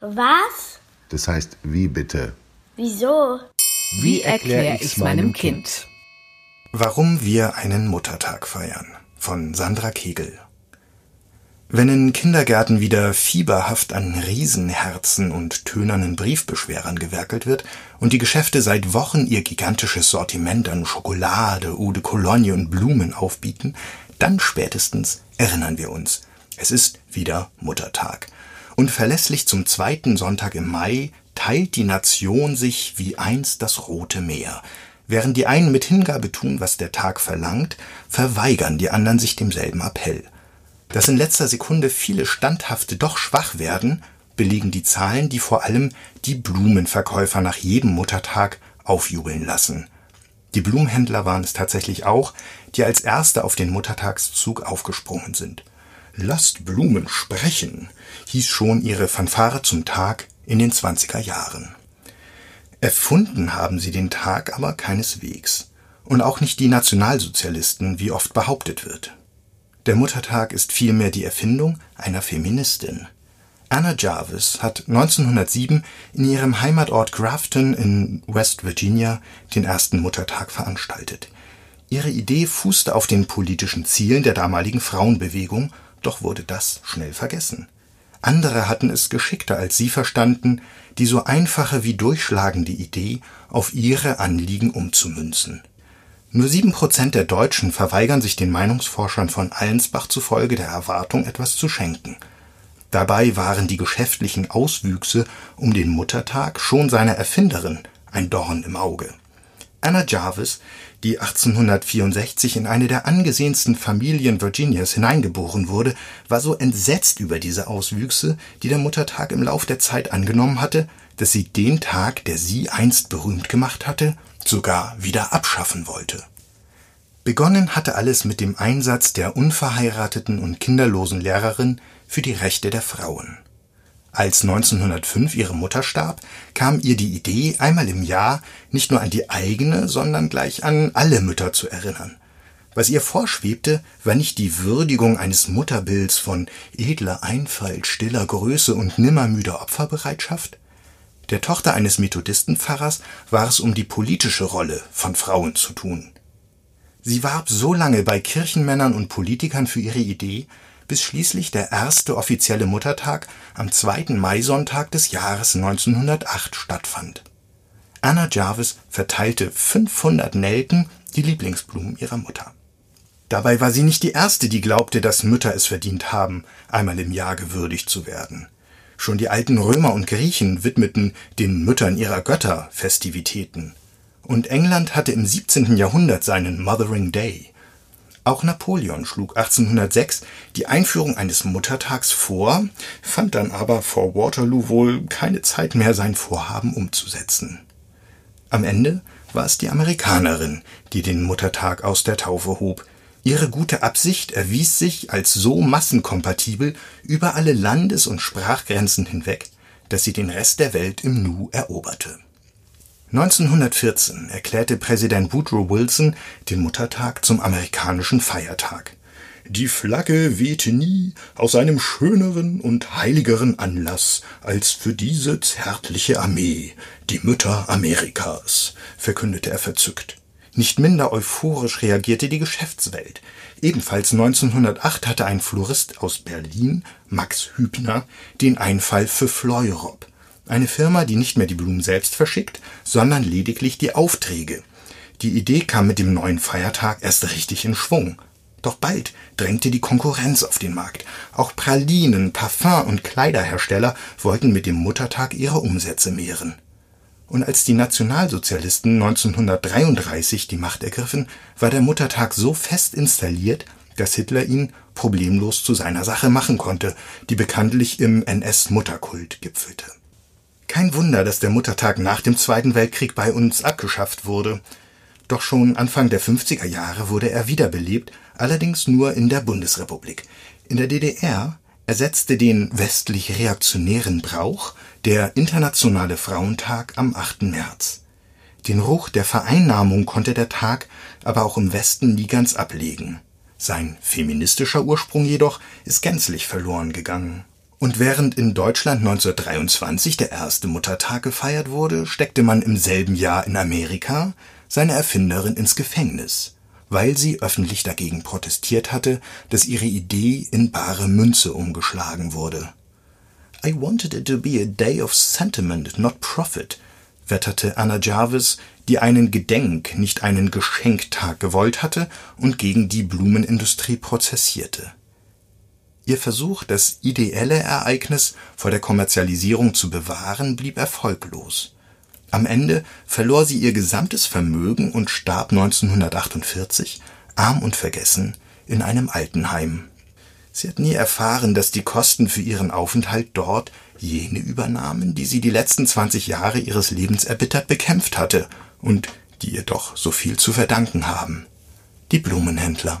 Was? Das heißt, wie bitte? Wieso? Wie erkläre ich's meinem Kind? Warum wir einen Muttertag feiern von Sandra Kegel. Wenn in Kindergärten wieder fieberhaft an Riesenherzen und tönernen Briefbeschwerern gewerkelt wird und die Geschäfte seit Wochen ihr gigantisches Sortiment an Schokolade, Eau de Cologne und Blumen aufbieten, dann spätestens erinnern wir uns. Es ist wieder Muttertag. Und verlässlich zum zweiten Sonntag im Mai teilt die Nation sich wie einst das Rote Meer. Während die einen mit Hingabe tun, was der Tag verlangt, verweigern die anderen sich demselben Appell. Dass in letzter Sekunde viele Standhafte doch schwach werden, belegen die Zahlen, die vor allem die Blumenverkäufer nach jedem Muttertag aufjubeln lassen. Die Blumenhändler waren es tatsächlich auch, die als Erste auf den Muttertagszug aufgesprungen sind. Lasst Blumen sprechen, hieß schon ihre Fanfare zum Tag in den 20er Jahren. Erfunden haben sie den Tag aber keineswegs. Und auch nicht die Nationalsozialisten, wie oft behauptet wird. Der Muttertag ist vielmehr die Erfindung einer Feministin. Anna Jarvis hat 1907 in ihrem Heimatort Grafton in West Virginia den ersten Muttertag veranstaltet. Ihre Idee fußte auf den politischen Zielen der damaligen Frauenbewegung, doch wurde das schnell vergessen. Andere hatten es geschickter als sie verstanden, die so einfache wie durchschlagende Idee auf ihre Anliegen umzumünzen nur sieben Prozent der Deutschen verweigern sich den Meinungsforschern von Allensbach zufolge der Erwartung, etwas zu schenken. Dabei waren die geschäftlichen Auswüchse um den Muttertag schon seiner Erfinderin ein Dorn im Auge. Anna Jarvis, die 1864 in eine der angesehensten Familien Virginias hineingeboren wurde, war so entsetzt über diese Auswüchse, die der Muttertag im Lauf der Zeit angenommen hatte, dass sie den Tag, der sie einst berühmt gemacht hatte, sogar wieder abschaffen wollte. Begonnen hatte alles mit dem Einsatz der unverheirateten und kinderlosen Lehrerin für die Rechte der Frauen. Als 1905 ihre Mutter starb, kam ihr die Idee, einmal im Jahr nicht nur an die eigene, sondern gleich an alle Mütter zu erinnern. Was ihr vorschwebte, war nicht die Würdigung eines Mutterbilds von edler Einfalt, stiller Größe und nimmermüder Opferbereitschaft, der Tochter eines Methodistenpfarrers war es um die politische Rolle von Frauen zu tun. Sie warb so lange bei Kirchenmännern und Politikern für ihre Idee, bis schließlich der erste offizielle Muttertag am zweiten Maisonntag des Jahres 1908 stattfand. Anna Jarvis verteilte 500 Nelken, die Lieblingsblumen ihrer Mutter. Dabei war sie nicht die erste, die glaubte, dass Mütter es verdient haben, einmal im Jahr gewürdigt zu werden. Schon die alten Römer und Griechen widmeten den Müttern ihrer Götter Festivitäten. Und England hatte im 17. Jahrhundert seinen Mothering Day. Auch Napoleon schlug 1806 die Einführung eines Muttertags vor, fand dann aber vor Waterloo wohl keine Zeit mehr, sein Vorhaben umzusetzen. Am Ende war es die Amerikanerin, die den Muttertag aus der Taufe hob, Ihre gute Absicht erwies sich als so massenkompatibel über alle Landes- und Sprachgrenzen hinweg, dass sie den Rest der Welt im Nu eroberte. 1914 erklärte Präsident Woodrow Wilson den Muttertag zum amerikanischen Feiertag. Die Flagge wehte nie aus einem schöneren und heiligeren Anlass als für diese zärtliche Armee, die Mütter Amerikas, verkündete er verzückt. Nicht minder euphorisch reagierte die Geschäftswelt. Ebenfalls 1908 hatte ein Florist aus Berlin, Max Hübner, den Einfall für Fleurop, eine Firma, die nicht mehr die Blumen selbst verschickt, sondern lediglich die Aufträge. Die Idee kam mit dem neuen Feiertag erst richtig in Schwung. Doch bald drängte die Konkurrenz auf den Markt. Auch Pralinen, Parfum und Kleiderhersteller wollten mit dem Muttertag ihre Umsätze mehren und als die Nationalsozialisten 1933 die Macht ergriffen, war der Muttertag so fest installiert, dass Hitler ihn problemlos zu seiner Sache machen konnte, die bekanntlich im NS-Mutterkult gipfelte. Kein Wunder, dass der Muttertag nach dem Zweiten Weltkrieg bei uns abgeschafft wurde. Doch schon Anfang der 50er Jahre wurde er wiederbelebt, allerdings nur in der Bundesrepublik. In der DDR ersetzte den westlich reaktionären Brauch der Internationale Frauentag am 8. März. Den Ruch der Vereinnahmung konnte der Tag aber auch im Westen nie ganz ablegen. Sein feministischer Ursprung jedoch ist gänzlich verloren gegangen. Und während in Deutschland 1923 der erste Muttertag gefeiert wurde, steckte man im selben Jahr in Amerika seine Erfinderin ins Gefängnis, weil sie öffentlich dagegen protestiert hatte, dass ihre Idee in bare Münze umgeschlagen wurde. I wanted it to be a day of sentiment, not profit, wetterte Anna Jarvis, die einen Gedenk-, nicht einen Geschenktag gewollt hatte und gegen die Blumenindustrie prozessierte Ihr Versuch, das ideelle Ereignis vor der Kommerzialisierung zu bewahren, blieb erfolglos. Am Ende verlor sie ihr gesamtes Vermögen und starb 1948, arm und vergessen, in einem Altenheim. Sie hat nie erfahren, dass die Kosten für ihren Aufenthalt dort jene übernahmen, die sie die letzten 20 Jahre ihres Lebens erbittert bekämpft hatte und die ihr doch so viel zu verdanken haben. Die Blumenhändler.